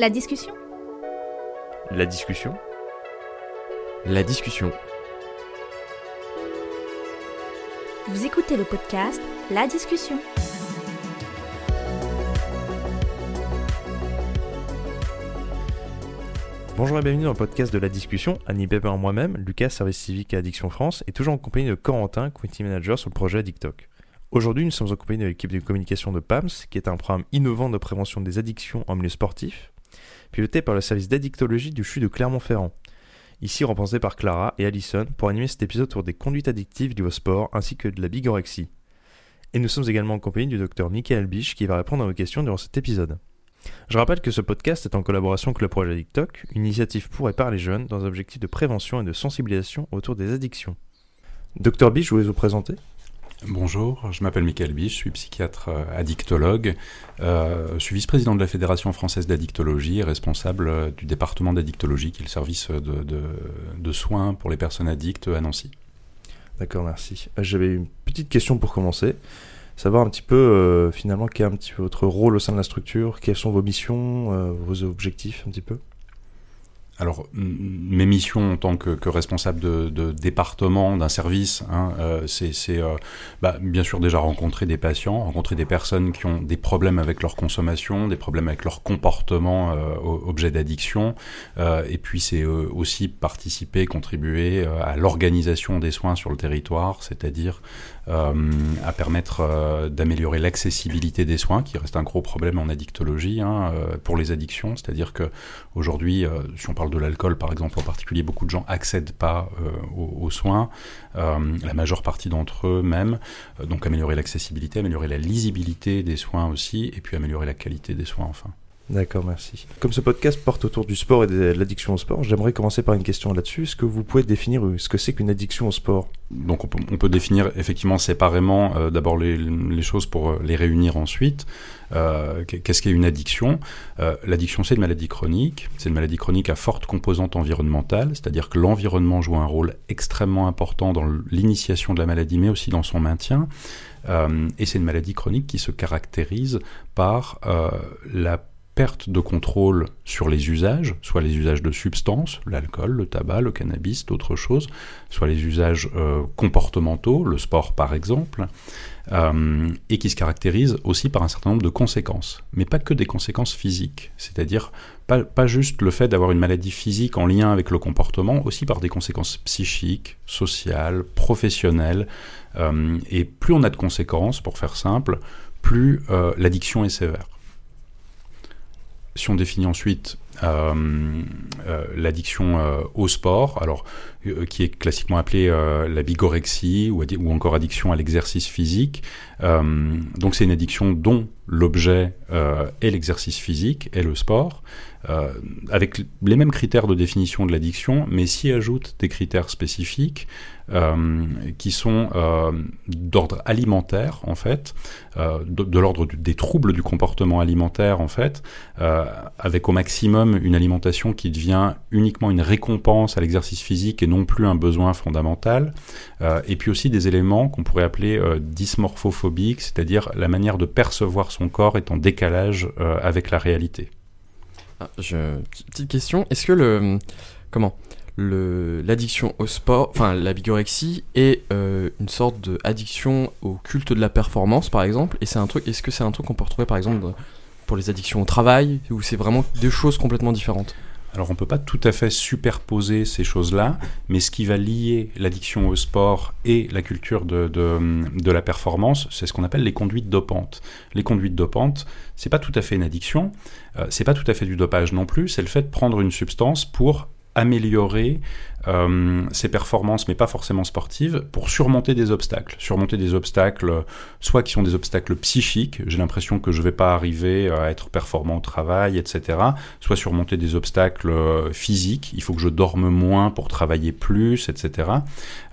La discussion La discussion La discussion. Vous écoutez le podcast La discussion. Bonjour et bienvenue dans le podcast de La discussion. Annie Pepper moi-même, Lucas, service civique à Addiction France, et toujours en compagnie de Corentin, community manager sur le projet TikTok. Aujourd'hui, nous sommes en compagnie de l'équipe de communication de PAMS, qui est un programme innovant de prévention des addictions en milieu sportif, piloté par le service d'addictologie du CHU de Clermont-Ferrand. Ici représenté par Clara et Alison pour animer cet épisode autour des conduites addictives liées au sport ainsi que de la bigorexie. Et nous sommes également en compagnie du docteur Michael Biche qui va répondre à vos questions durant cet épisode. Je rappelle que ce podcast est en collaboration avec le projet TikTok, une initiative pour et par les jeunes dans un objectif de prévention et de sensibilisation autour des addictions. Docteur Biche, je voulais vous présenter? Bonjour, je m'appelle Michael Biche, je suis psychiatre euh, addictologue. Euh, je suis vice-président de la Fédération française d'addictologie et responsable euh, du département d'addictologie, qui est le service de, soins pour les personnes addictes à Nancy. D'accord, merci. J'avais une petite question pour commencer. Savoir un petit peu, finalement, quel est un petit peu votre rôle au sein de la structure, quelles sont vos missions, vos objectifs, un petit peu? Alors, mes missions en tant que, responsable de, département, d'un service, hein, euh, c'est euh, bah, bien sûr déjà rencontrer des patients, rencontrer des personnes qui ont des problèmes avec leur consommation, des problèmes avec leur comportement euh, objet d'addiction, euh, et puis c'est aussi participer, contribuer à l'organisation des soins sur le territoire, c'est-à-dire à permettre d'améliorer l'accessibilité des soins, qui reste un gros problème en addictologie hein, pour les addictions, c'est-à-dire que aujourd'hui, si on parle de l'alcool, par exemple, en particulier, beaucoup de gens accèdent pas euh, aux, aux, soins, euh, la majeure partie d'entre eux même. Euh, donc améliorer l'accessibilité, améliorer la lisibilité des soins aussi, et puis améliorer la qualité des soins enfin. D'accord, merci. Comme ce podcast porte autour du sport et de l'addiction au sport, j'aimerais commencer par une question là-dessus. Est-ce que vous pouvez définir ce que c'est qu'une addiction au sport? Donc on peut, définir effectivement séparément euh, d'abord les, choses pour les réunir ensuite. Euh, Qu'est-ce qu'est une addiction? Euh, L'addiction c'est une maladie chronique, c'est une maladie chronique à forte composante environnementale, c'est-à-dire que l'environnement joue un rôle extrêmement important dans l'initiation de la maladie mais aussi dans son maintien. Euh, et c'est une maladie chronique qui se caractérise par euh, la perte de contrôle sur les usages, soit les usages de substances, l'alcool, le tabac, le cannabis, d'autres choses, soit les usages euh, comportementaux, le sport par exemple, euh, et qui se caractérise aussi par un certain nombre de conséquences, mais pas que des conséquences physiques, c'est-à-dire pas, juste le fait d'avoir une maladie physique en lien avec le comportement, aussi par des conséquences psychiques, sociales, professionnelles, euh, et plus on a de conséquences, pour faire simple, plus l'addiction est sévère si on définit ensuite euh, euh, l'addiction euh, au sport, qui est classiquement appelée la bigorexie ou, encore addiction à l'exercice physique. Donc c'est une addiction dont l'objet est l'exercice physique et le sport, avec les mêmes critères de définition de l'addiction, mais s'y ajoutent des critères spécifiques qui sont d'ordre alimentaire en fait, de, de l'ordre des troubles du comportement alimentaire en fait, avec au maximum une alimentation qui devient uniquement une récompense à l'exercice physique et non plus un besoin fondamental, euh, et puis aussi des éléments qu'on pourrait appeler euh, dysmorphophobiques, c'est-à-dire la manière de percevoir son corps est en décalage euh, avec la réalité. Ah, je... Petite question, est-ce que le... Comment l'addiction au sport, enfin la bigorexie est euh, une sorte d'addiction au culte de la performance par exemple, et c'est un truc, est-ce que c'est un truc qu'on peut retrouver par exemple pour les addictions au travail, ou c'est vraiment deux choses complètement différentes? Alors on ne peut pas tout à fait superposer ces choses-là, mais ce qui va lier l'addiction au sport et la culture de, la performance, c'est ce qu'on appelle les conduites dopantes. Les conduites dopantes, c'est pas tout à fait une addiction, euh, c'est pas tout à fait du dopage non plus, c'est le fait de prendre une substance pour améliorer euh, ses performances, mais pas forcément sportives, pour surmonter des obstacles. Surmonter des obstacles, soit qui sont des obstacles psychiques, j'ai l'impression que je vais pas arriver à être performant au travail, etc. Soit surmonter des obstacles euh, physiques, il faut que je dorme moins pour travailler plus, etc.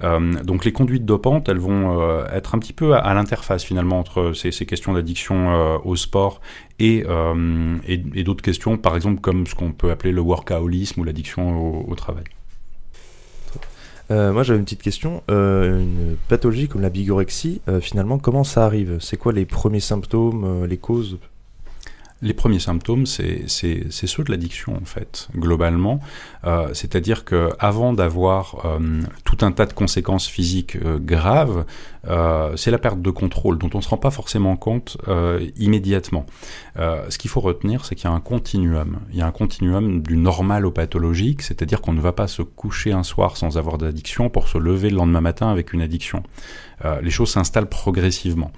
Euh, donc les conduites dopantes, elles vont être un petit peu à, l'interface finalement entre ces, questions d'addiction au sport et, euh, et, et d'autres questions, par exemple comme ce qu'on peut appeler le workaholisme ou l'addiction au, travail. Euh, moi j'avais une petite question. Euh, une pathologie comme la bigorexie, finalement, comment ça arrive? C'est quoi les premiers symptômes, les causes? Les premiers symptômes, c'est ceux de l'addiction en fait, globalement. Euh, c'est-à-dire que avant d'avoir euh, tout un tas de conséquences physiques euh, graves, c'est la perte de contrôle dont on ne se rend pas forcément compte immédiatement. ce qu'il faut retenir, c'est qu'il y a un continuum. Il y a un continuum du normal au pathologique, c'est-à-dire qu'on ne va pas se coucher un soir sans avoir d'addiction pour se lever le lendemain matin avec une addiction. les choses s'installent progressivement.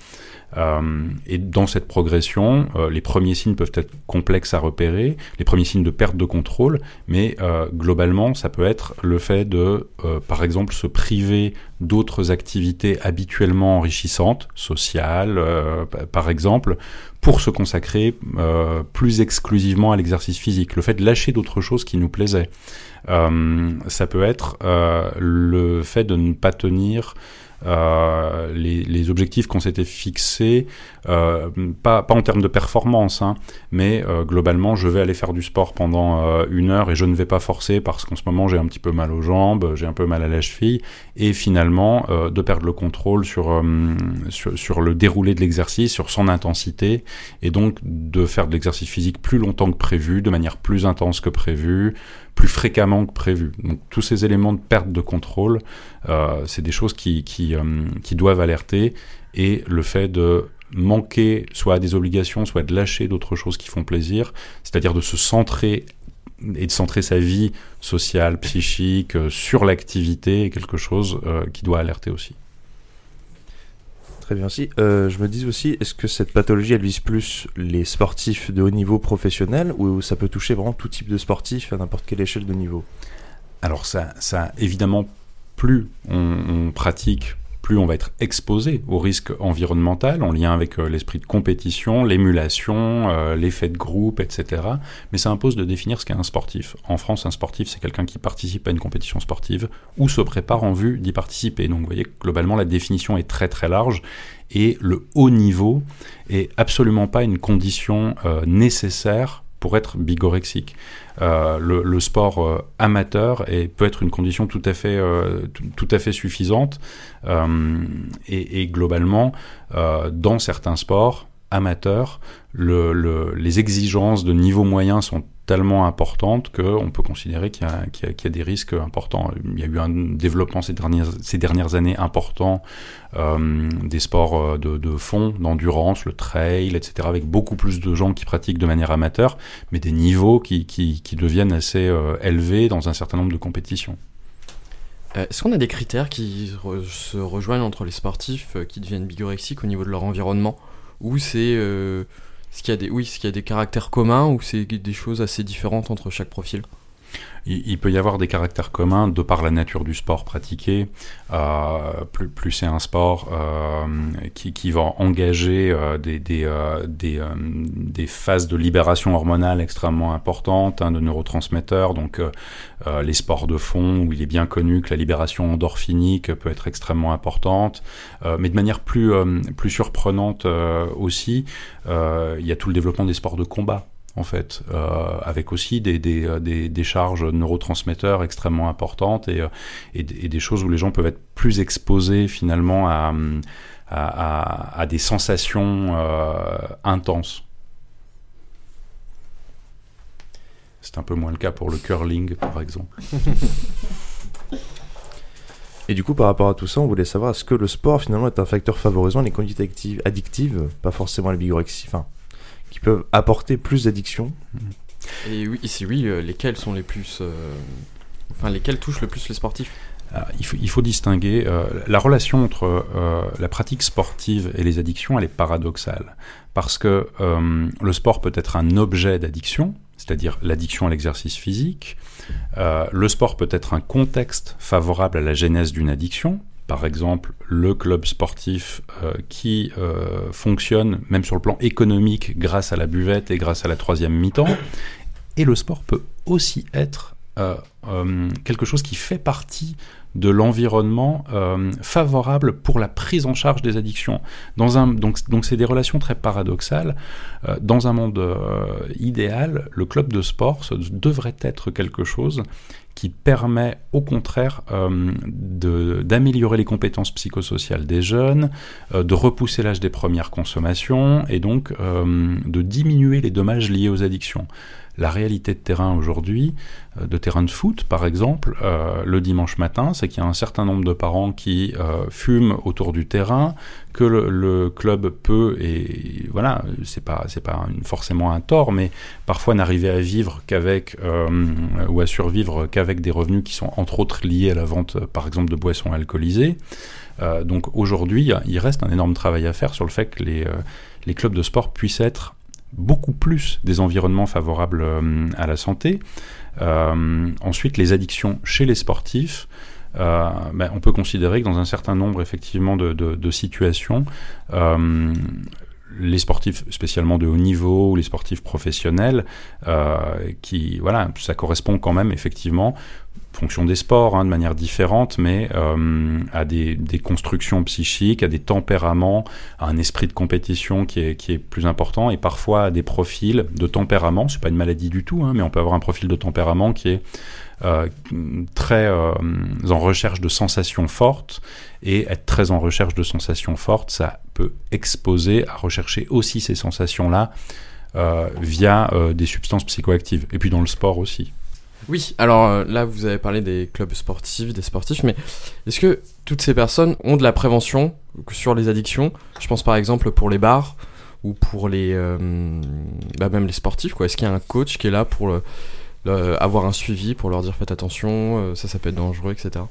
Euh, et dans cette progression, euh, les premiers signes peuvent être complexes à repérer, les premiers signes de perte de contrôle, mais euh, globalement, ça peut être le fait de, par exemple, se priver d'autres activités habituellement enrichissantes, sociales, par exemple, pour se consacrer plus exclusivement à l'exercice physique. Le fait de lâcher d'autres choses qui nous plaisaient. ça peut être le fait de ne pas tenir euh, les, les, objectifs qu'on s'était fixés, euh, pas, pas, en termes de performance, hein, mais euh, globalement, je vais aller faire du sport pendant euh, une heure et je ne vais pas forcer parce qu'en ce moment j'ai un petit peu mal aux jambes, j'ai un peu mal à la cheville, et finalement euh, de perdre le contrôle sur, sur, sur, le déroulé de l'exercice, sur son intensité, et donc de faire de l'exercice physique plus longtemps que prévu, de manière plus intense que prévu, plus fréquemment que prévu. Donc tous ces éléments de perte de contrôle, euh, c'est des choses qui, euh, qui, doivent alerter et le fait de manquer soit à des obligations, soit de lâcher d'autres choses qui font plaisir, c'est-à-dire de se centrer et de centrer sa vie sociale, psychique, euh, sur l'activité, quelque chose qui doit alerter aussi. Très bien aussi. Euh, je me dis aussi, est-ce que cette pathologie, elle vise plus les sportifs de haut niveau professionnels ou ça peut toucher vraiment tout type de sportif à n'importe quelle échelle de niveau? Alors ça, ça évidemment, plus on pratique plus on va être exposé au risque environnemental en lien avec euh, l'esprit de compétition, l'émulation, euh, l'effet de groupe, etc. Mais ça impose de définir ce qu'est un sportif. En France, un sportif, c'est quelqu'un qui participe à une compétition sportive ou se prépare en vue d'y participer. Donc vous voyez, globalement, la définition est très très large et le haut niveau est absolument pas une condition euh, nécessaire pour être bigorexique. Euh, le, sport euh, amateur peut être une condition tout à fait, euh, tout, à fait suffisante. Et, globalement, dans certains sports amateurs, le, le, les exigences de niveau moyen sont tellement importante qu'on peut considérer qu'il y, a des risques importants. Il y a eu un développement ces dernières, années important euh, des sports euh, de, fond, d'endurance, le trail, etc., avec beaucoup plus de gens qui pratiquent de manière amateur, mais des niveaux qui deviennent assez euh, élevés dans un certain nombre de compétitions. Est-ce qu'on a des critères qui se rejoignent entre les sportifs qui deviennent bigorexiques au niveau de leur environnement? Ou c'est est-ce qu'il y a des, y a des caractères communs ou c'est des choses assez différentes entre chaque profil? Il, peut y avoir des caractères communs de par la nature du sport pratiqué. Euh, plus, plus c'est un sport euh, qui, qui, va engager euh, des, des, euh, des, euh, des, phases de libération hormonale extrêmement importantes, hein, de neurotransmetteurs. Donc les sports de fond, où il est bien connu que la libération endorphinique peut être extrêmement importante. mais de manière plus, plus surprenante aussi, il y a tout le développement des sports de combat en fait, euh, avec aussi des, euh, des, des, charges neurotransmetteurs extrêmement importantes et, euh, et, des choses où les gens peuvent être plus exposés finalement à, à, des sensations intenses. C'est un peu moins le cas pour le curling, par exemple. Et du coup, par rapport à tout ça, on voulait savoir est-ce que le sport finalement est un facteur favorisant les conduites addictives, pas forcément la bigorexie, enfin, qui peuvent apporter plus d'addiction. Et oui, si oui, euh, lesquels sont les plus, euh, enfin lesquels touchent le plus les sportifs? Ah, il, faut, il faut, distinguer euh, la relation entre la pratique sportive et les addictions, elle est paradoxale parce que le sport peut être un objet d'addiction, c'est-à-dire l'addiction à l'exercice physique. le sport peut être un contexte favorable à la genèse d'une addiction, par exemple le club sportif euh, qui euh, fonctionne même sur le plan économique grâce à la buvette et grâce à la troisième mi-temps. Et le sport peut aussi être euh, quelque chose qui fait partie de l'environnement favorable pour la prise en charge des addictions. Dans un, donc, c'est des relations très paradoxales. Dans un monde idéal, le club de sport devrait être quelque chose qui permet au contraire euh, d'améliorer les compétences psychosociales des jeunes, euh, de repousser l'âge des premières consommations et donc euh, de diminuer les dommages liés aux addictions la réalité de terrain aujourd'hui, euh, de terrain de foot par exemple, euh, le dimanche matin, c'est qu'il y a un certain nombre de parents qui euh, fument autour du terrain, que le, club peut et voilà, c'est pas c'est pas forcément un tort, mais parfois n'arriver à vivre qu'avec ou à survivre qu'avec des revenus qui sont entre autres liés à la vente par exemple de boissons alcoolisées. donc aujourd'hui, il reste un énorme travail à faire sur le fait que les, les clubs de sport puissent être beaucoup plus des environnements favorables euh, à la santé. Euh, ensuite, les addictions chez les sportifs. Euh, ben, on peut considérer que dans un certain nombre effectivement de, situations, les sportifs spécialement de haut niveau les sportifs professionnels, qui voilà, ça correspond quand même effectivement fonction des sports hein, de manière différente, mais euh, à des, des, constructions psychiques, à des tempéraments, à un esprit de compétition qui est, plus important, et parfois à des profils de tempérament. C'est pas une maladie du tout, hein, mais on peut avoir un profil de tempérament qui est euh, très euh, en recherche de sensations fortes, et être très en recherche de sensations fortes, ça peut exposer à rechercher aussi ces sensations-là euh, via euh, des substances psychoactives, et puis dans le sport aussi. Oui, alors euh, là vous avez parlé des clubs sportifs, des sportifs, mais est-ce que toutes ces personnes ont de la prévention sur les addictions? Je pense par exemple pour les bars ou pour les euh, bah, même les sportifs quoi. Est-ce qu'il y a un coach qui est là pour avoir un suivi pour leur dire faites attention, euh, ça ça peut être dangereux, etc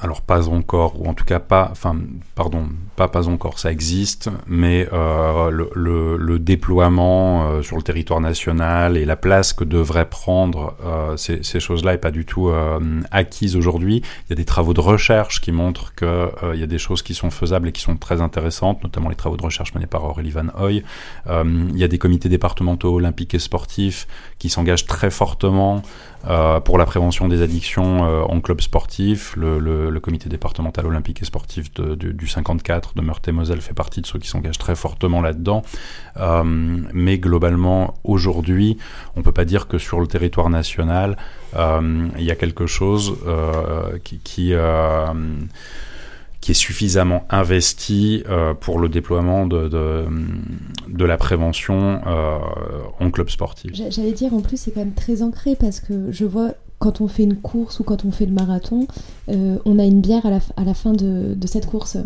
alors pas encore, ou en tout cas pas, enfin pardon, pas pas encore, ça existe, mais euh, le, le, déploiement euh, sur le territoire national et la place que devraient prendre euh, ces, ces choses-là est pas du tout euh, acquise aujourd'hui. Il y a des travaux de recherche qui montrent qu'il euh, il y a des choses qui sont faisables et qui sont très intéressantes, notamment les travaux de recherche menés par Aurélie Van Hoy. il y a des comités départementaux olympiques et sportifs qui s'engagent très fortement euh, pour la prévention des addictions euh, en club sportif. Le, le, le, comité départemental olympique et sportif du 54 de Meurthe-et-Moselle fait partie de ceux qui s'engagent très fortement là-dedans. Euh, mais globalement, aujourd'hui, on peut pas dire que sur le territoire national, euh, il y a quelque chose qui, qui est suffisamment investi euh, pour le déploiement de, la prévention euh, en club sportif. J'allais dire, en plus, c'est quand même très ancré parce que je vois quand on fait une course ou quand on fait le marathon, euh, on a une bière à la, fin de, cette course.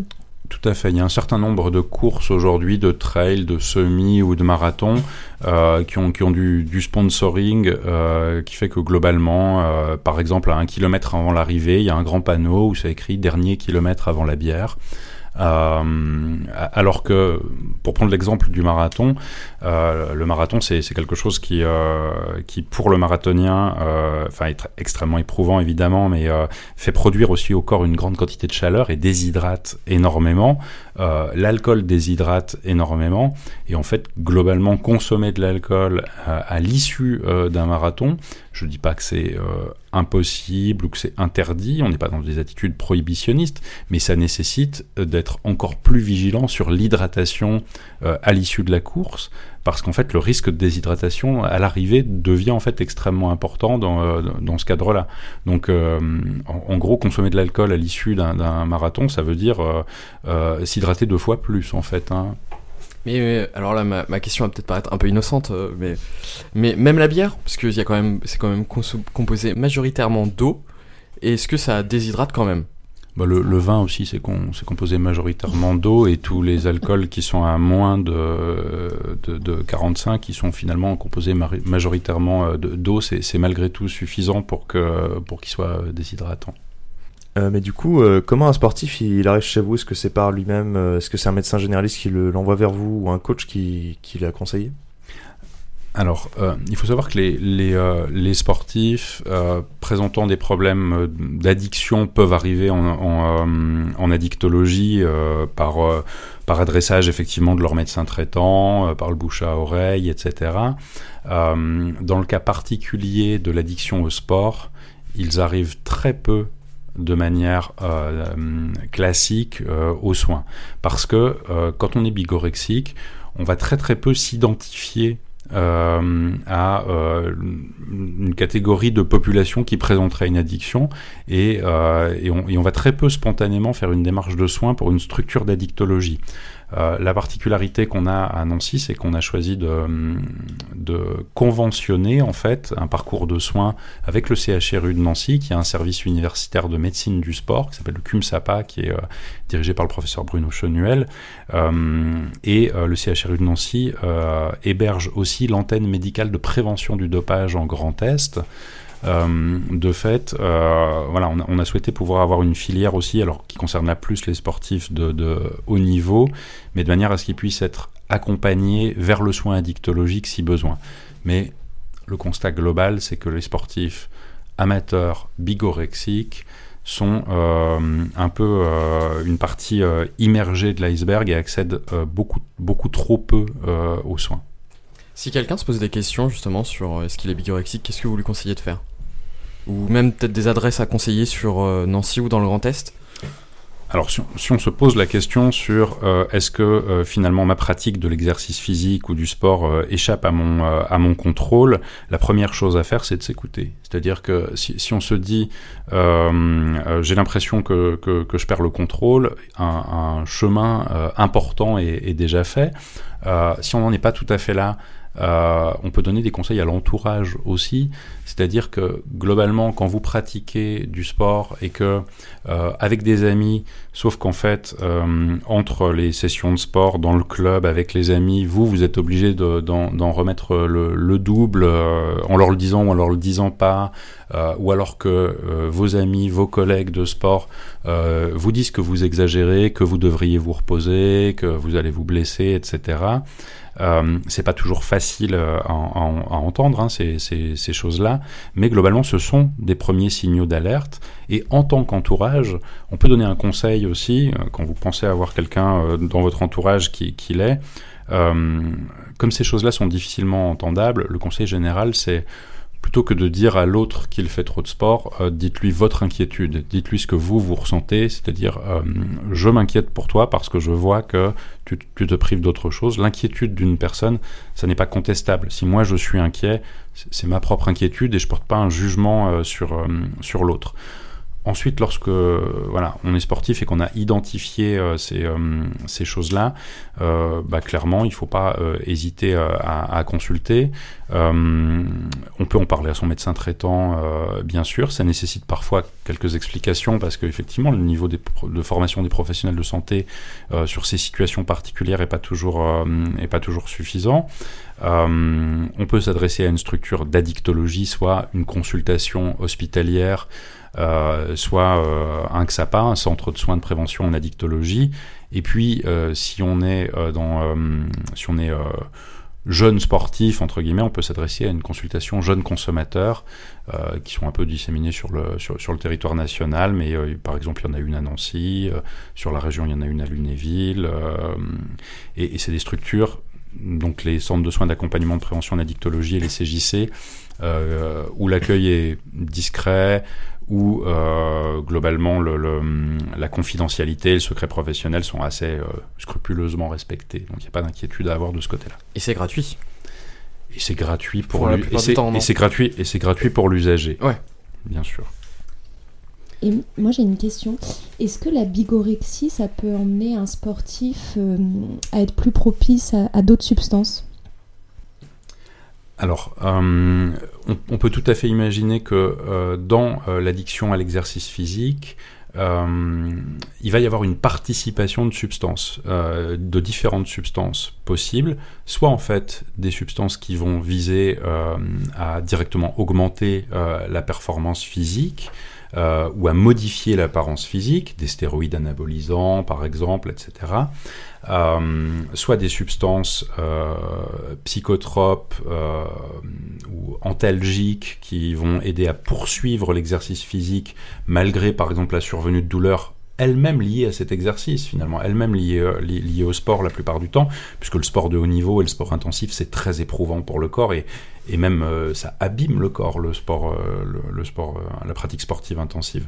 Tout à fait. Il y a un certain nombre de courses aujourd'hui, de trail, de semi ou de marathon, euh, qui ont, du, sponsoring, euh, qui fait que globalement, par exemple, à un kilomètre avant l'arrivée, il y a un grand panneau où c'est écrit dernier kilomètre avant la bière. Euh, alors que, pour prendre l'exemple du marathon, euh, le marathon c'est quelque chose qui, euh, qui pour le marathonien, enfin est extrêmement éprouvant évidemment, mais fait produire aussi au corps une grande quantité de chaleur et déshydrate énormément. L'alcool déshydrate énormément. Et en fait globalement consommer de l'alcool à l'issue d'un marathon, je dis pas que c'est impossible ou que c'est interdit, on n'est pas dans des attitudes prohibitionnistes, mais ça nécessite d'être encore plus vigilant sur l'hydratation euh, à l'issue de la course, parce qu'en fait le risque de déshydratation à l'arrivée devient en fait extrêmement important dans, euh, dans ce cadre-là. Donc euh, en, gros, consommer de l'alcool à l'issue d'un marathon, ça veut dire s'hydrater deux fois plus en fait. Hein. Mais, alors là, ma, question va peut-être paraître un peu innocente, euh, mais, mais même la bière, parce que c'est quand même, quand même composé majoritairement d'eau, est-ce que ça déshydrate quand même? Bah le, vin aussi, c'est composé majoritairement d'eau et tous les alcools qui sont à moins de, de, de 45, qui sont finalement composés majoritairement euh, d'eau, c'est malgré tout suffisant pour qu'ils pour soient déshydratants. Euh, mais du coup, euh, comment un sportif il arrive chez vous? Est-ce que c'est par lui-même Est-ce que c'est un médecin généraliste qui l'envoie vers vous ou un coach qui, qui l'a conseillé? Alors, euh, il faut savoir que les, euh, sportifs euh, présentant des problèmes d'addiction peuvent arriver en, addictologie par, adressage effectivement de leur médecin traitant, par le bouche à oreille, etc. dans le cas particulier de l'addiction au sport, ils arrivent très peu de manière classique aux soins. Parce que quand on est bigorexique, on va très très peu s'identifier euh, à euh, une catégorie de population qui présenterait une addiction et, euh, et, on, et, on, va très peu spontanément faire une démarche de soins pour une structure d'addictologie. Euh, la particularité qu'on a à Nancy, c'est qu'on a choisi de, conventionner en fait un parcours de soins avec le CHRU de Nancy, qui a un service universitaire de médecine du sport qui s'appelle le CUMSAPA, qui est euh, dirigé par le professeur Bruno Chenuel. Euh, et le CHRU de Nancy héberge aussi l'antenne médicale de prévention du dopage en Grand Est. Euh, de fait, euh, voilà, on a, souhaité pouvoir avoir une filière aussi, alors qui concerne plus les sportifs de, haut niveau, mais de manière à ce qu'ils puissent être accompagnés vers le soin addictologique si besoin. Mais le constat global, c'est que les sportifs amateurs bigorexiques sont euh, un peu une partie immergée de l'iceberg et accèdent beaucoup, beaucoup trop peu aux soins. Si quelqu'un se pose des questions justement sur est-ce qu'il est bigorexique, qu'est-ce que vous lui conseillez de faire? Ou même peut-être des adresses à conseiller sur euh, Nancy ou dans le Grand Est alors, si on, se pose la question sur euh, est-ce que euh, finalement ma pratique de l'exercice physique ou du sport échappe à mon, à mon contrôle, la première chose à faire, c'est de s'écouter. C'est-à-dire que si, on se dit j'ai l'impression que, que, je perds le contrôle, un, chemin important est, déjà fait. si on n'en est pas tout à fait là, on peut donner des conseils à l'entourage aussi, c'est-à-dire que globalement, quand vous pratiquez du sport et que euh, avec des amis, sauf qu'en fait, euh, entre les sessions de sport dans le club avec les amis, vous, vous êtes obligé d'en remettre le, le double euh, en leur le disant ou en leur le disant pas, ou alors que vos amis, vos collègues de sport vous disent que vous exagérez, que vous devriez vous reposer, que vous allez vous blesser, etc. C'est pas toujours facile à, entendre hein, ces choses-là, mais globalement, ce sont des premiers signaux d'alerte. Et en tant qu'entourage, on peut donner un conseil aussi, euh, quand vous pensez avoir quelqu'un euh, dans votre entourage qui, l'est. Euh, comme ces choses-là sont difficilement entendables, le conseil général, c'est plutôt que de dire à l'autre qu'il fait trop de sport, euh, dites-lui votre inquiétude, dites-lui ce que vous, vous ressentez, c'est-à-dire euh, je m'inquiète pour toi parce que je vois que tu, te prives d'autre chose. L'inquiétude d'une personne, ça n'est pas contestable. Si moi je suis inquiet, c'est ma propre inquiétude et je porte pas un jugement euh, sur, sur l'autre. Ensuite, lorsque voilà, on est sportif et qu'on a identifié euh, ces, euh, ces choses-là, euh, bah, clairement, il ne faut pas hésiter à, consulter. on peut en parler à son médecin traitant, bien sûr. Ça nécessite parfois quelques explications parce qu'effectivement, le niveau de formation des professionnels de santé sur ces situations particulières n'est pas pas toujours suffisant. on peut s'adresser à une structure d'addictologie, soit une consultation hospitalière. Euh, soit euh, un XAPA, un centre de soins de prévention en addictologie. Et puis, euh, si on est dans, si on est jeune sportif entre guillemets, on peut s'adresser à une consultation jeunes consommateurs euh, qui sont un peu disséminés sur le sur, le territoire national, mais par exemple il y en a une à Nancy, sur la région il y en a une à Lunéville, et, et c'est des structures donc les centres de soins d'accompagnement de prévention en addictologie et les CJC où l'accueil est discret, où euh, globalement le, le, la confidentialité et le secret professionnel sont assez euh, scrupuleusement respectés. Donc il n'y a pas d'inquiétude à avoir de ce côté-là. Et c'est gratuit. Et c'est gratuit pour, pour et c'est gratuit et c'est gratuit pour l'usager. Ouais, bien sûr. Et moi j'ai une question. Est-ce que la bigorexie, ça peut emmener un sportif euh, à être plus propice à, à d'autres substances? Alors, euh, on, peut tout à fait imaginer que euh, dans euh, l'addiction à l'exercice physique, il va y avoir une participation de substances, de différentes substances possibles, soit en fait des substances qui vont viser à directement augmenter la performance physique, ou à modifier l'apparence physique, des stéroïdes anabolisants par exemple, etc euh, soit des substances euh, psychotropes euh, ou antalgiques qui vont aider à poursuivre l'exercice physique malgré par exemple la survenue de douleurs elles-mêmes liées à cet exercice, finalement, elles-mêmes liées, euh, liées, au sport la plupart du temps, puisque le sport de haut niveau et le sport intensif, c'est très éprouvant pour le corps, et, et même ça abîme le corps, le sport, le, sport, la pratique sportive intensive.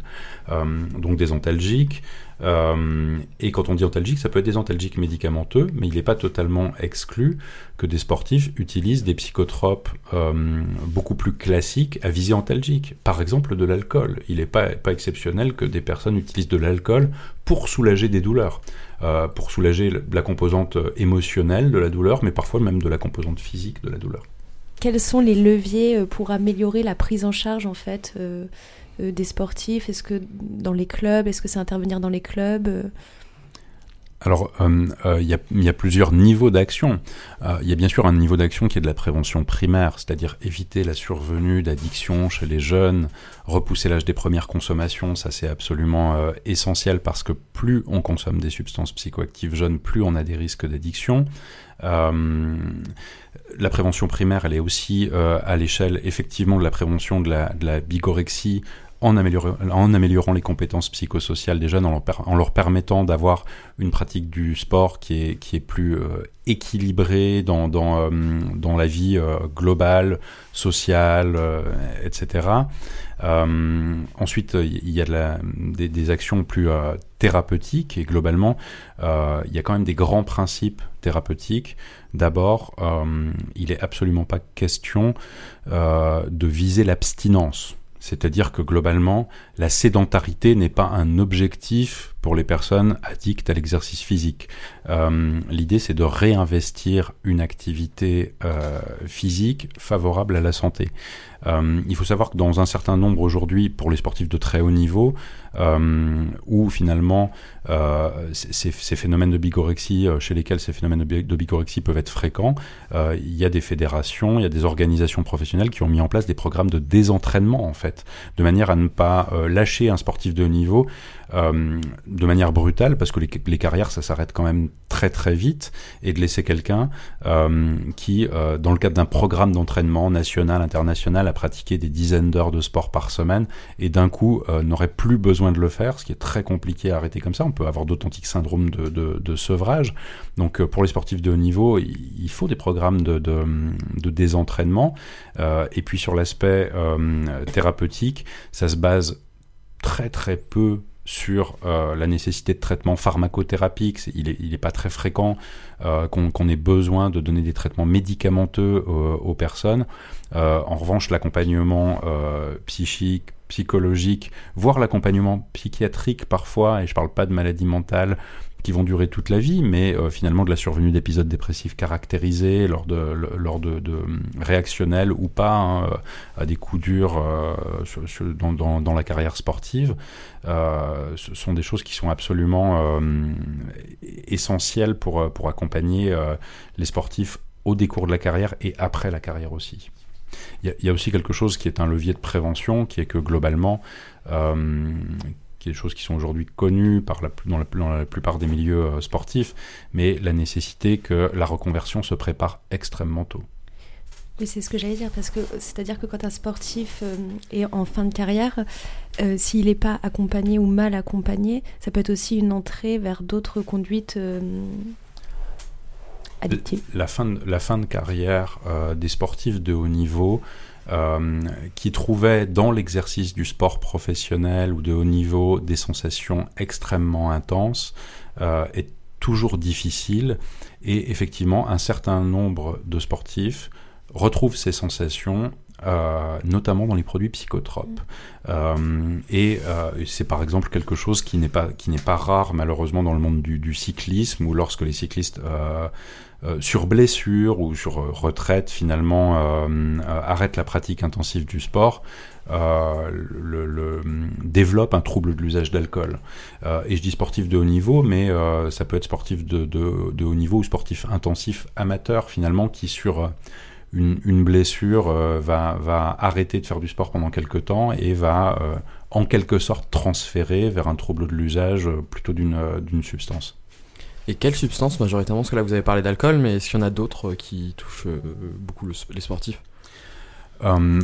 donc des antalgiques, euh, et quand on dit antalgique, ça peut être des antalgiques médicamenteux, mais il n'est pas totalement exclu que des sportifs utilisent des psychotropes euh, beaucoup plus classiques à visée antalgique. Par exemple, de l'alcool. Il n'est pas, pas exceptionnel que des personnes utilisent de l'alcool pour soulager des douleurs, euh, pour soulager la composante émotionnelle de la douleur, mais parfois même de la composante physique de la douleur. Quels sont les leviers pour améliorer la prise en charge en fait euh, des sportifs? Est-ce que dans les clubs? Est-ce que c'est intervenir dans les clubs? Euh? alors, euh, il y, a plusieurs niveaux d'action. Il y a bien sûr un niveau d'action qui est de la prévention primaire, c'est-à-dire éviter la survenue d'addictions chez les jeunes, repousser l'âge des premières consommations, ça c'est absolument essentiel parce que plus on consomme des substances psychoactives jeunes, plus on a des risques d'addiction. la prévention primaire, elle est aussi à l'échelle effectivement de la prévention de la, de la bigorexie en améliorant, les compétences psychosociales des jeunes, en leur, permettant d'avoir une pratique du sport qui est, qui est plus euh, équilibrée dans, dans, euh, la vie euh, globale, sociale, etc. ensuite, il y a des, des, actions plus thérapeutiques et globalement, il y a quand même des grands principes thérapeutiques. D'abord, il est absolument pas question de viser l'abstinence. C'est-à-dire que globalement, la sédentarité n'est pas un objectif pour les personnes addictes à l'exercice physique. Euh, l'idée, c'est de réinvestir une activité euh, physique favorable à la santé. Euh, il faut savoir que dans un certain nombre aujourd'hui, pour les sportifs de très haut niveau, où finalement ces, phénomènes de bigorexie, chez lesquels ces phénomènes de bigorexie peuvent être fréquents, il y a des fédérations, il y a des organisations professionnelles qui ont mis en place des programmes de désentraînement en fait, de manière à ne pas lâcher un sportif de haut niveau euh, de manière brutale, parce que les, carrières, ça s'arrête quand même très très vite, et de laisser quelqu'un euh, qui, euh, dans le cadre d'un programme d'entraînement national, international, a pratiqué des dizaines d'heures de sport par semaine, et d'un coup n'aurait plus besoin de le faire, ce qui est très compliqué à arrêter comme ça. On peut avoir d'authentiques syndromes de, sevrage. Donc pour les sportifs de haut niveau, il, faut des programmes de, de désentraînement. et puis sur l'aspect thérapeutique, ça se base très très peu sur euh, la nécessité de traitement pharmacothérapique. il n'est il est pas très fréquent euh, qu'on ait besoin de donner des traitements médicamenteux euh, aux personnes. en revanche, l'accompagnement psychique, psychologique, voire l'accompagnement psychiatrique parfois, et je ne parle pas de maladie mentale, qui vont durer toute la vie, mais euh, finalement de la survenue d'épisodes dépressifs caractérisés lors de, de, réactionnels ou pas hein, euh, à des coups durs euh, dans, la carrière sportive, ce sont des choses qui sont absolument essentielles pour accompagner les sportifs au décours de la carrière et après la carrière aussi. Il y, a aussi quelque chose qui est un levier de prévention, qui est que globalement, des choses qui sont aujourd'hui connues par la, dans, la, plupart des milieux euh, sportifs, mais la nécessité que la reconversion se prépare extrêmement tôt. Oui, c'est ce que j'allais dire, parce que c'est-à-dire que quand un sportif euh, est en fin de carrière, euh, s'il n'est pas accompagné ou mal accompagné, ça peut être aussi une entrée vers d'autres conduites addictives. La fin de, la fin de carrière des sportifs de haut niveau, euh, qui trouvaient dans l'exercice du sport professionnel ou de haut niveau des sensations extrêmement intenses euh, est toujours difficile et effectivement un certain nombre de sportifs retrouvent ces sensations euh, notamment dans les produits psychotropes. Euh, et c'est par exemple quelque chose qui n'est pas qui n'est pas rare malheureusement dans le monde du, du cyclisme ou lorsque les cyclistes euh, sur blessure ou sur euh, retraite finalement euh, arrête la pratique intensive du sport, développe un trouble de l'usage d'alcool. et je dis sportif de haut niveau, mais ça peut être sportif de, de, haut niveau ou sportif intensif amateur finalement qui sur une, blessure va, va, arrêter de faire du sport pendant quelques temps et va en quelque sorte transférer vers un trouble de l'usage plutôt d'une substance. Et quelles substances majoritairement Parce que là vous avez parlé d'alcool, mais est-ce qu'il y en a d'autres qui touchent euh, beaucoup les sportifs? Euh,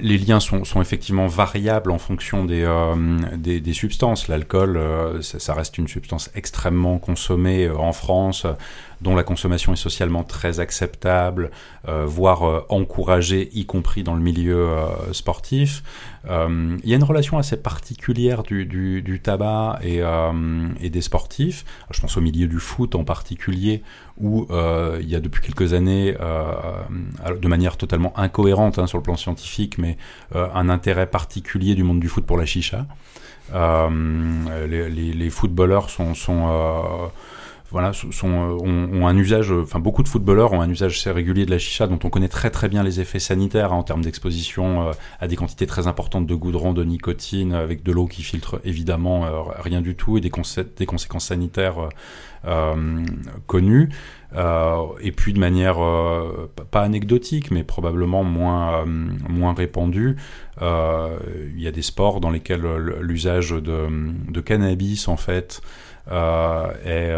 les liens sont, effectivement variables en fonction des, euh, des, substances. L'alcool, euh, ça, reste une substance extrêmement consommée en France, dont la consommation est socialement très acceptable, voire encouragée, y compris dans le milieu sportif. il y a une relation assez particulière du, tabac et, des sportifs. Je pense au milieu du foot en particulier, où il y a depuis quelques années, de manière totalement incohérente, Hein, sur le plan scientifique, mais euh, un intérêt particulier du monde du foot pour la chicha. Euh, les, footballeurs sont, euh, voilà, sont, ont, un usage, enfin beaucoup de footballeurs ont un usage assez régulier de la chicha dont on connaît très très bien les effets sanitaires hein, en termes d'exposition à des quantités très importantes de goudron, de nicotine, avec de l'eau qui filtre évidemment rien du tout et des, des conséquences sanitaires connues. Euh, et puis de manière euh, pas anecdotique, mais probablement moins, euh, moins répandue, il y a des sports dans lesquels l'usage de, de, cannabis en fait est,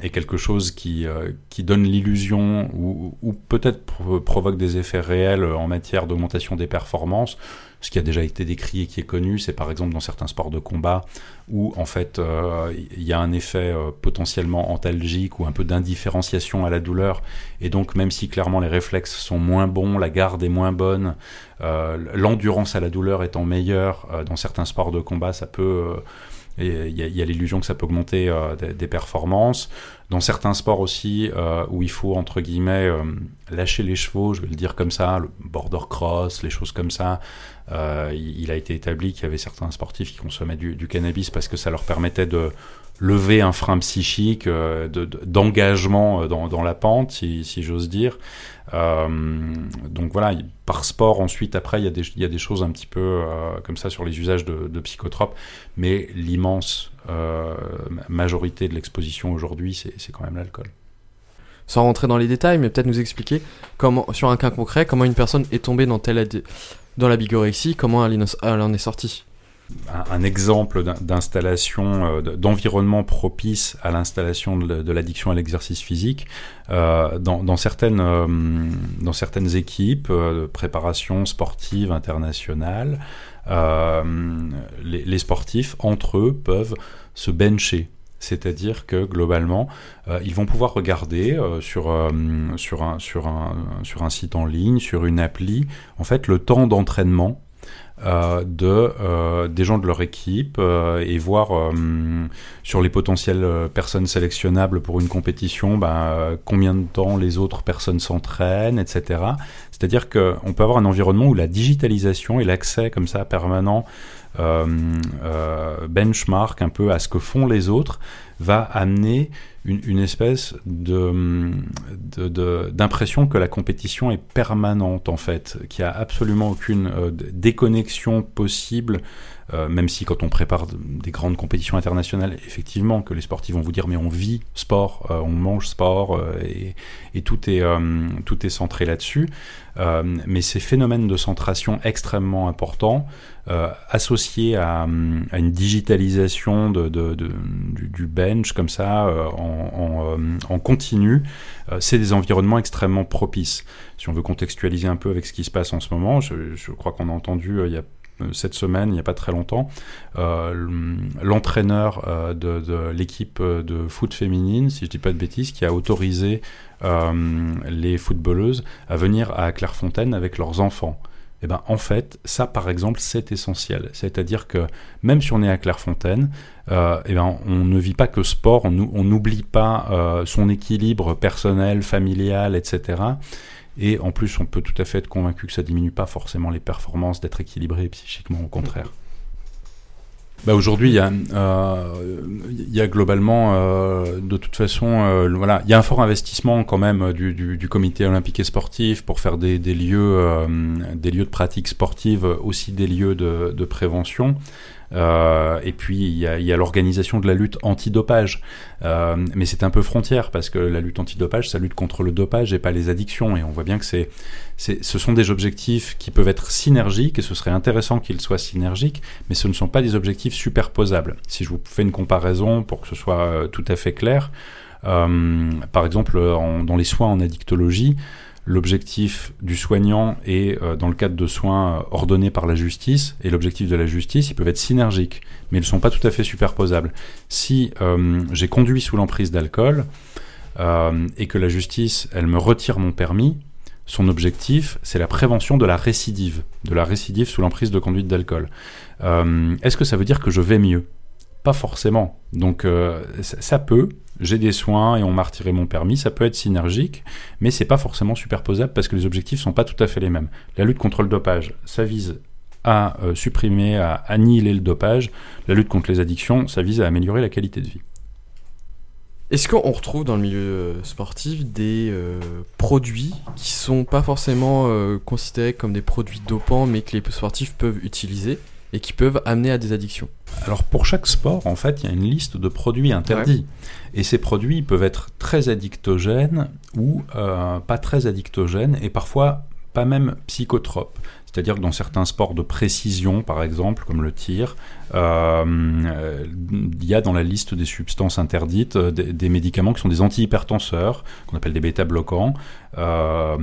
est, quelque chose qui, qui donne l'illusion ou, ou peut-être provoque des effets réels en matière d'augmentation des performances ce qui a déjà été décrit et qui est connu, c'est par exemple dans certains sports de combat où en fait euh, il y a un effet euh, potentiellement antalgique ou un peu d'indifférenciation à la douleur. Et donc même si clairement les réflexes sont moins bons, la garde est moins bonne, euh, l'endurance à la douleur étant meilleure dans certains sports de combat, ça peut il y a, l'illusion que ça peut augmenter des, performances. Dans certains sports aussi, où il faut, entre guillemets, lâcher les chevaux, je vais le dire comme ça, le border cross, les choses comme ça, euh, il a été établi qu'il y avait certains sportifs qui consommaient du, cannabis parce que ça leur permettait de lever un frein psychique, euh, d'engagement dans, dans, la pente, si, j'ose dire. Euh, donc voilà, par sport, ensuite, après, il y, a des, choses un petit peu comme ça sur les usages de, psychotropes, mais l'immense majorité de l'exposition aujourd'hui, c'est quand même l'alcool. Sans rentrer dans les détails, mais peut-être nous expliquer comment, sur un cas concret, comment une personne est tombée dans dans la bigorexie, comment elle, en est sortie un, exemple d'installation, euh, d'environnement propice à l'installation de, l'addiction à l'exercice physique. Euh, dans, certaines, euh, dans certaines équipes de préparation sportive internationale, les, les, sportifs, entre eux, peuvent se bencher c'est-à-dire que globalement, ils vont pouvoir regarder sur, sur, un, sur, un, sur un site en ligne, sur une appli, en fait, le temps d'entraînement de, des gens de leur équipe et voir sur les potentielles personnes sélectionnables pour une compétition ben, combien de temps les autres personnes s'entraînent, etc. C'est-à-dire qu'on peut avoir un environnement où la digitalisation et l'accès comme ça permanent euh, euh, benchmark un peu à ce que font les autres, va amener une, espèce de, d'impression que la compétition est permanente en fait, qu'il n'y a absolument aucune euh, déconnexion possible euh, même si quand on prépare des grandes compétitions internationales, effectivement, que les sportifs vont vous dire mais on vit sport, euh, on mange sport euh, et, tout, est, tout est centré là-dessus. mais ces phénomènes de centration extrêmement importants, associés à, une digitalisation du, bench comme ça en, continu, c'est des environnements extrêmement propices. Si on veut contextualiser un peu avec ce qui se passe en ce moment, je, je crois qu'on a entendu il y a cette semaine, il n'y a pas très longtemps, euh, l'entraîneur euh, de, l'équipe de foot féminine, si je ne dis pas de bêtises, qui a autorisé les footballeuses à venir à Clairefontaine avec leurs enfants. Eh ben, en fait, ça, par exemple, c'est essentiel. C'est-à-dire que même si on est à Clairefontaine, euh, eh ben, on ne vit pas que sport, on n'oublie pas son équilibre personnel, familial, etc. Et en plus, on peut tout à fait être convaincu que ça diminue pas forcément les performances d'être équilibré psychiquement, au contraire. Bah aujourd'hui, il y, a, euh, globalement, euh, de toute façon, euh, voilà, il y a un fort investissement quand même du, comité olympique et sportif pour faire des, lieux, des lieux de pratique sportive, aussi des lieux de prévention. Euh, et puis il y a, l'organisation de la lutte antidopage. Euh, mais c'est un peu frontière parce que la lutte antidopage, ça lutte contre le dopage et pas les addictions. Et on voit bien que c'est, ce sont des objectifs qui peuvent être synergiques et ce serait intéressant qu'ils soient synergiques, mais ce ne sont pas des objectifs superposables. Si je vous fais une comparaison pour que ce soit euh, tout à fait clair, euh, par exemple dans les soins en addictologie, l'objectif du soignant est, dans le cadre de soins ordonnés par la justice, et l'objectif de la justice, ils peuvent être synergiques, mais ils ne sont pas tout à fait superposables. Si j'ai conduit sous l'emprise d'alcool, et que la justice, elle me retire mon permis, son objectif, c'est la prévention de la récidive, de la récidive sous l'emprise de conduite d'alcool. Est-ce que ça veut dire que je vais mieux? Pas forcément. Donc ça peut, j'ai des soins et on m'a retiré mon permis, ça peut être synergique, mais c'est pas forcément superposable parce que les objectifs sont pas tout à fait les mêmes. La lutte contre le dopage, ça vise à euh, supprimer, à annihiler le dopage. La lutte contre les addictions, ça vise à améliorer la qualité de vie. Est-ce qu'on retrouve dans le milieu euh, sportif des euh, produits qui sont pas forcément considérés comme des produits dopants, mais que les sportifs peuvent utiliser et qui peuvent amener à des addictions? Alors pour chaque sport, en fait, il y a une liste de produits interdits. Et ces produits peuvent être très addictogènes ou euh, pas très addictogènes et parfois pas même psychotropes. C'est-à-dire que dans certains sports de précision, par exemple, comme le tir, euh, il y a dans la liste des substances interdites euh, des, médicaments qui sont des antihypertenseurs, qu'on appelle des bêta-bloquants, euh,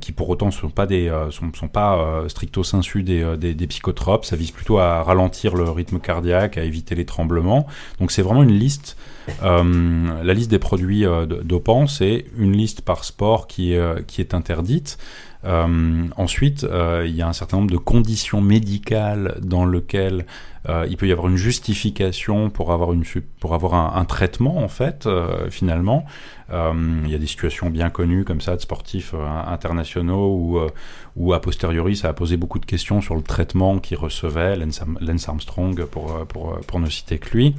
qui pour autant ne sont pas, stricto sensu des, psychotropes. Ça vise plutôt à ralentir le rythme cardiaque, à éviter les tremblements. Donc c'est vraiment une liste. la liste des produits dopants, c'est une liste par sport qui est interdite. Euh, ensuite, euh, il y a un certain nombre de conditions médicales dans lesquelles euh, il peut y avoir une justification pour avoir, une, pour avoir un, traitement, en fait, finalement. il y a des situations bien connues comme ça de sportifs internationaux où, a posteriori, ça a posé beaucoup de questions sur le traitement qu'il recevait, Lance Armstrong, pour, pour, pour, ne citer que lui.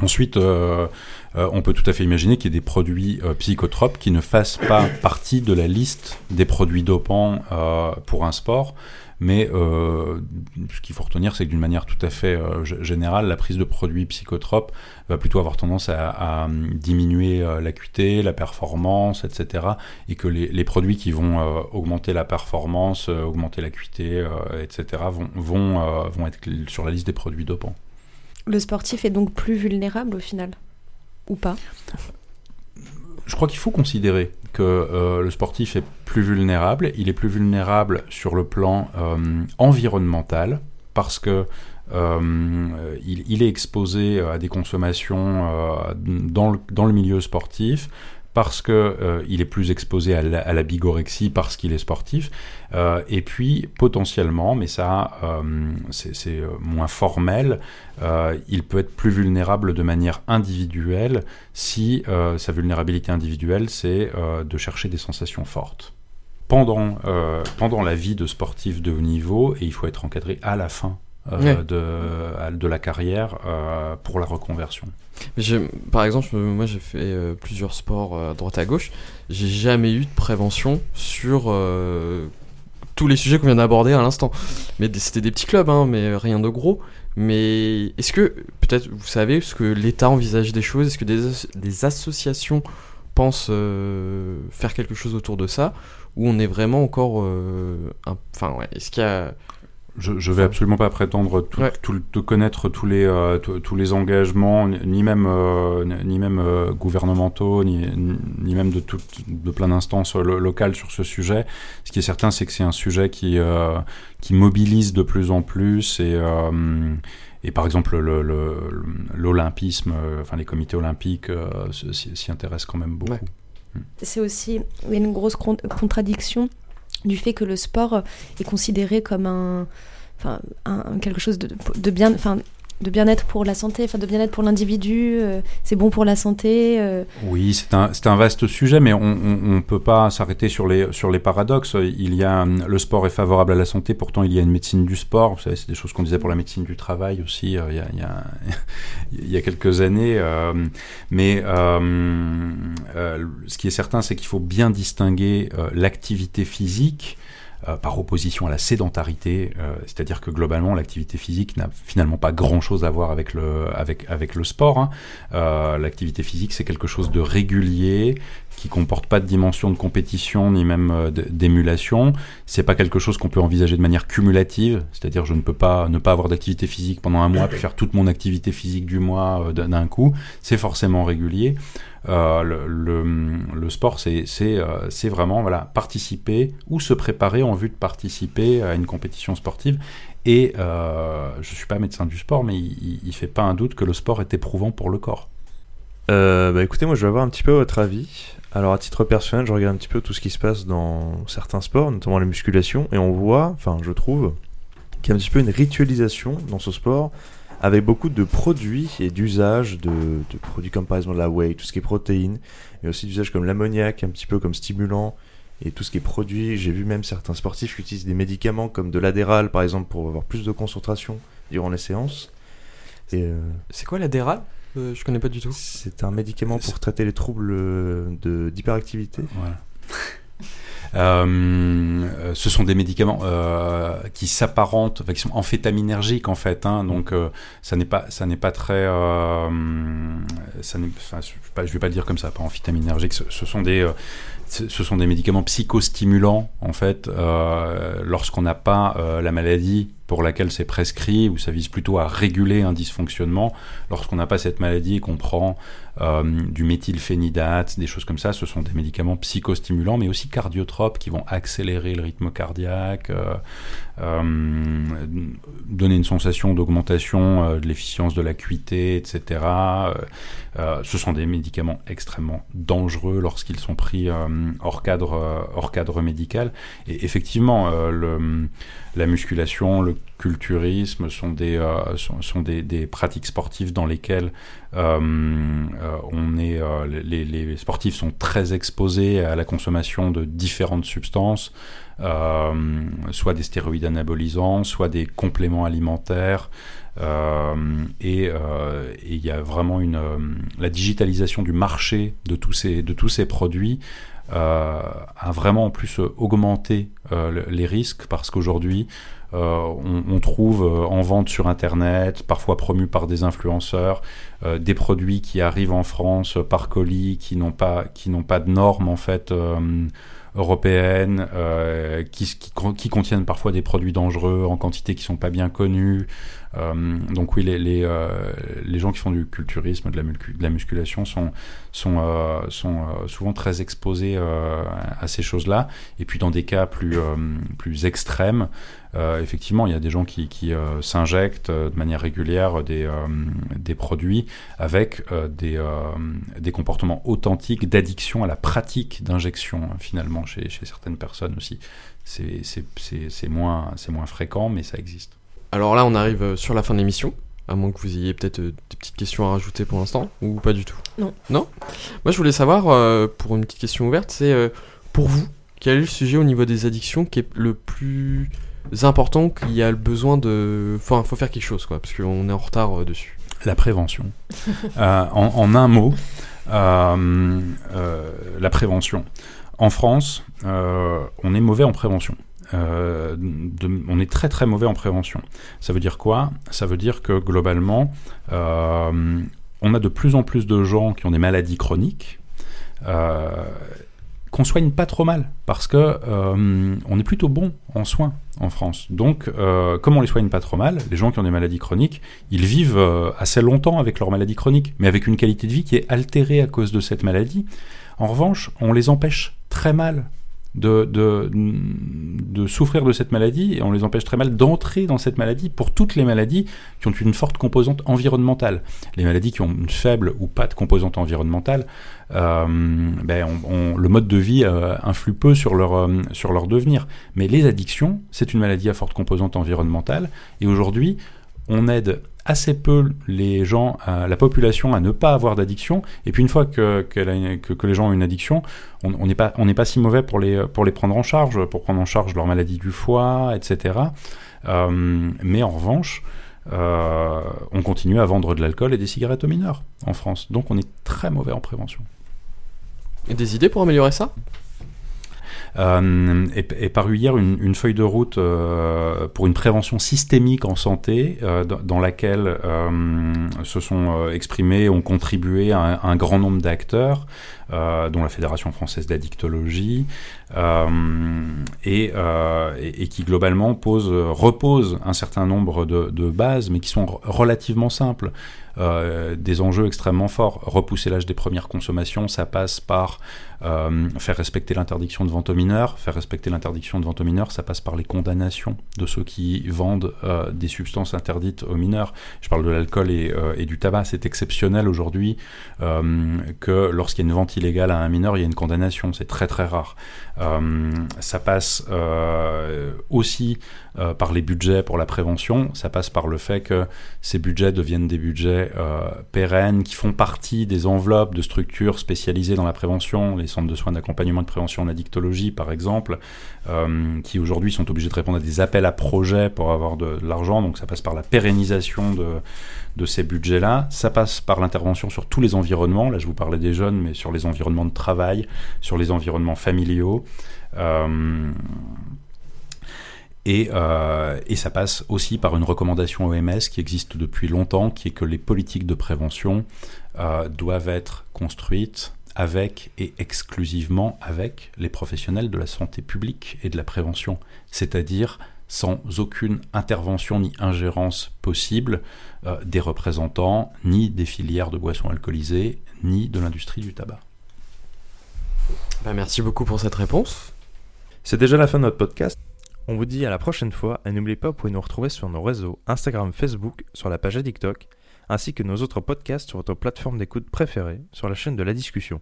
Ensuite, euh, euh, on peut tout à fait imaginer qu'il y ait des produits euh, psychotropes qui ne fassent pas partie de la liste des produits dopants pour un sport. Mais ce qu'il faut retenir, c'est que d'une manière tout à fait générale, la prise de produits psychotropes va plutôt avoir tendance à, diminuer l'acuité, la performance, etc. Et que les, produits qui vont augmenter la performance, augmenter l'acuité, etc., vont, vont, vont être sur la liste des produits dopants. Le sportif est donc plus vulnérable au final? Ou pas? Je crois qu'il faut considérer que euh, le sportif est plus vulnérable. Il est plus vulnérable sur le plan euh, environnemental parce que euh, il, est exposé à des consommations dans, le, dans, le, milieu sportif parce qu'il euh, est plus exposé à la, bigorexie parce qu'il est sportif, euh, et puis potentiellement, mais ça euh, c'est moins formel, il peut être plus vulnérable de manière individuelle si sa vulnérabilité individuelle c'est de chercher des sensations fortes. Pendant, pendant la vie de sportif de haut niveau, et il faut être encadré à la fin de, de la carrière pour la reconversion par exemple, moi j'ai fait euh, plusieurs sports à euh, droite à gauche. J'ai jamais eu de prévention sur euh, tous les sujets qu'on vient d'aborder à l'instant. Mais c'était des petits clubs, hein, mais rien de gros. Mais est-ce que, peut-être, vous savez, est-ce que l'État envisage des choses? Est-ce que des, des, associations pensent faire quelque chose autour de ça? Ou on est vraiment encore. Enfin, ouais, est-ce qu'il y a je, je vais absolument pas prétendre tout, tout, connaître tous les euh, tous les engagements, ni même euh, ni même euh, gouvernementaux, ni, ni même de tout, de plein d'instances locales sur ce sujet. Ce qui est certain, c'est que c'est un sujet qui qui mobilise de plus en plus et et par exemple, l'olympisme, enfin les comités olympiques s'y intéressent quand même beaucoup. Mm. C'est aussi une grosse contradiction du fait que le sport est considéré comme un, enfin, quelque chose de, de bien, enfin, de bien-être pour la santé, enfin de bien-être pour l'individu, euh, c'est bon pour la santé. Euh. Oui, c'est un, un, vaste sujet, mais on ne peut pas s'arrêter sur les, sur les paradoxes. Il y a, le sport est favorable à la santé, pourtant il y a une médecine du sport. Vous savez, c'est des choses qu'on disait pour la médecine du travail aussi euh, il, y a, il, y a, quelques années. mais ce qui est certain, c'est qu'il faut bien distinguer l'activité physique euh, par opposition à la sédentarité, euh, c'est-à-dire que globalement l'activité physique n'a finalement pas grand-chose à voir avec le, avec, avec le sport. Hein. Euh, l'activité physique c'est quelque chose de régulier qui comporte pas de dimension de compétition ni même euh, d'émulation. C'est pas quelque chose qu'on peut envisager de manière cumulative, c'est-à-dire je ne peux pas ne pas avoir d'activité physique pendant un mois puis faire toute mon activité physique du mois euh, d'un coup. C'est forcément régulier. Euh, le, sport, c'est euh, vraiment participer ou se préparer en vue de participer à une compétition sportive. Et euh, je suis pas médecin du sport, mais il, il fait pas un doute que le sport est éprouvant pour le corps. Bah écoutez, moi je vais avoir un petit peu votre avis. Alors à titre personnel, je regarde un petit peu tout ce qui se passe dans certains sports, notamment la musculation, et on voit, enfin je trouve, qu'il y a un petit peu une ritualisation dans ce sport, avec beaucoup de produits et d'usages de, de produits comme par exemple la whey, tout ce qui est protéines, mais aussi d'usages comme l'ammoniac, un petit peu comme stimulant, et tout ce qui est produit. J'ai vu même certains sportifs qui utilisent des médicaments comme de l'adéral par exemple pour avoir plus de concentration durant les séances. Euh, C'est quoi l'adéral? Euh, Je connais pas du tout. c'est un médicament pour traiter les troubles euh, de- d'hyperactivité. Voilà. Euh, ce sont des médicaments euh, qui s'apparentent, qui sont amphétaminergiques en fait. hein, donc euh, ça n'est pas, ça n'est pas très, je, je vais pas le dire comme ça, pas amphitaminergique. Ce, sont des, ce sont des médicaments psychostimulants en fait. lorsqu'on n'a pas la maladie pour laquelle c'est prescrit, ou ça vise plutôt à réguler un dysfonctionnement. Lorsqu'on n'a pas cette maladie et qu'on prend du méthylphénidate, des choses comme ça, ce sont des médicaments psychostimulants, mais aussi cardiotropes qui vont accélérer le rythme cardiaque, euh, euh, donner une sensation d'augmentation euh, de l'efficience de l'acuité, etc. Ce sont des médicaments extrêmement dangereux lorsqu'ils sont pris hors cadre, hors cadre médical. Et effectivement, la musculation, le culturisme sont des, euh, sont, des, des pratiques sportives dans lesquelles euh, euh, on est, les, sportifs sont très exposés à la consommation de différentes substances, soit des stéroïdes anabolisants, soit des compléments alimentaires. Et il y a vraiment une la digitalisation du marché de tous ces de tous ces produits a vraiment en plus augmenté le- les risques parce qu'aujourd'hui on, on trouve euh, en vente sur internet, parfois promus par des influenceurs, euh, des produits qui arrivent en France euh, par colis qui n'ont pas pas de normes en fait euh, européennes, euh, qui, qui, con- qui contiennent parfois des produits dangereux en quantité qui sont pas bien connues. Euh, donc oui, les, les, euh, les gens qui font du culturisme, de la, de la musculation sont, sont, euh, sont euh, souvent très exposés euh, à ces choses-là. Et puis dans des cas plus, euh, plus extrêmes, euh, effectivement, il y a des gens qui, qui euh, s'injectent euh, de manière régulière des, euh, des produits avec euh, des, euh, des comportements authentiques d'addiction à la pratique d'injection, finalement, chez, chez certaines personnes aussi. C'est moins, fréquent, mais ça existe. Alors là, on arrive sur la fin de l'émission. À moins que vous ayez peut-être des petites questions à rajouter pour l'instant, ou pas du tout? Non. Non? Moi, je voulais savoir, euh, pour une petite question ouverte, c'est euh, pour vous, quel est le sujet au niveau des addictions qui est le plus important, qu'il y a le besoin de. Enfin, faut faire quelque chose, quoi, parce qu'on est en retard euh, dessus. La prévention. Euh, en, en un mot, euh, euh, la prévention. En France, euh, on est mauvais en prévention. Euh, de- on est très très mauvais en prévention. Ça veut dire quoi? Ça veut dire que globalement, euh, on a de plus en plus de gens qui ont des maladies chroniques. euh, qu'on soigne pas trop mal parce que euh, on est plutôt bon en soins en France. Donc, euh, comme on les soigne pas trop mal, les gens qui ont des maladies chroniques, ils vivent euh, assez longtemps avec leur maladie chronique, mais avec une qualité de vie qui est altérée à cause de cette maladie. En revanche, on les empêche très mal de, souffrir de cette maladie et on les empêche très mal d'entrer dans cette maladie pour toutes les maladies qui ont une forte composante environnementale. Les maladies qui ont une faible ou pas de composante environnementale, euh, ben le mode de vie euh, influe peu sur leur, euh, sur leur devenir. Mais les addictions, c'est une maladie à forte composante environnementale et aujourd'hui, on aide assez peu les gens, à- la population à ne pas avoir d'addiction. Et puis une fois que, que, les gens ont une addiction, on n'est pas, pas si mauvais pour les, pour les prendre en charge, pour prendre en charge leur maladie du foie, etc. Euh, mais en revanche, euh, on continue à vendre de l'alcool et des cigarettes aux mineurs en France. Donc on est très mauvais en prévention. Et des idées pour améliorer ça? Euh, est, est hier une, feuille de route euh, pour une prévention systémique en santé, euh, dans, laquelle se sont exprimés, ont contribué un, grand nombre d'acteurs, dont la Fédération française d'addictologie, et, qui globalement pose, repose un certain nombre de, bases, mais qui sont relativement simples. Des enjeux extrêmement forts. Repousser l'âge des premières consommations, ça passe par euh, faire respecter l'interdiction de vente aux mineurs. Faire respecter l'interdiction de vente aux mineurs, ça passe par les condamnations de ceux qui vendent euh, des substances interdites aux mineurs. Je parle de l'alcool et, euh, du tabac. C'est exceptionnel aujourd'hui que lorsqu'il y a une vente illégale à un mineur, il y a une condamnation. C'est très très rare. Ça passe aussi par les budgets pour la prévention. Ça passe par le fait que ces budgets deviennent des budgets pérennes qui font partie des enveloppes de structures spécialisées dans la prévention, centres de soins d'accompagnement de prévention en addictologie par exemple, euh, qui aujourd'hui sont obligés de répondre à des appels à projets pour avoir de, l'argent. Donc ça passe par la pérennisation de, ces budgets-là. Ça passe par l'intervention sur tous les environnements. Là, je vous parlais des jeunes, mais sur les environnements de travail, sur les environnements familiaux. Euh, et, euh, et, ça passe aussi par une recommandation OMS qui existe depuis longtemps, qui est que les politiques de prévention doivent être construites avec et exclusivement avec les professionnels de la santé publique et de la prévention, c'est-à-dire sans aucune intervention ni ingérence possible euh, des représentants, ni des filières de boissons alcoolisées, ni de l'industrie du tabac. Bah, merci beaucoup pour cette réponse. C'est déjà la fin de notre podcast. On vous dit à la prochaine fois et n'oubliez pas, vous pouvez nous retrouver sur nos réseaux Instagram, Facebook, sur la page de TikTok, ainsi que nos autres podcasts sur votre plateforme d'écoute préférée, sur la chaîne de la discussion.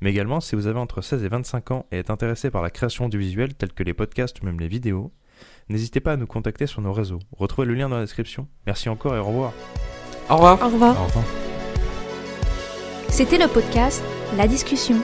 Mais également, si vous avez entre 16 et 25 ans et êtes intéressé par la création du visuel tels que les podcasts ou même les vidéos, n'hésitez pas à nous contacter sur nos réseaux. Retrouvez le lien dans la description. Merci encore et au revoir. Au revoir. Au revoir. Au revoir. C'était le podcast La discussion.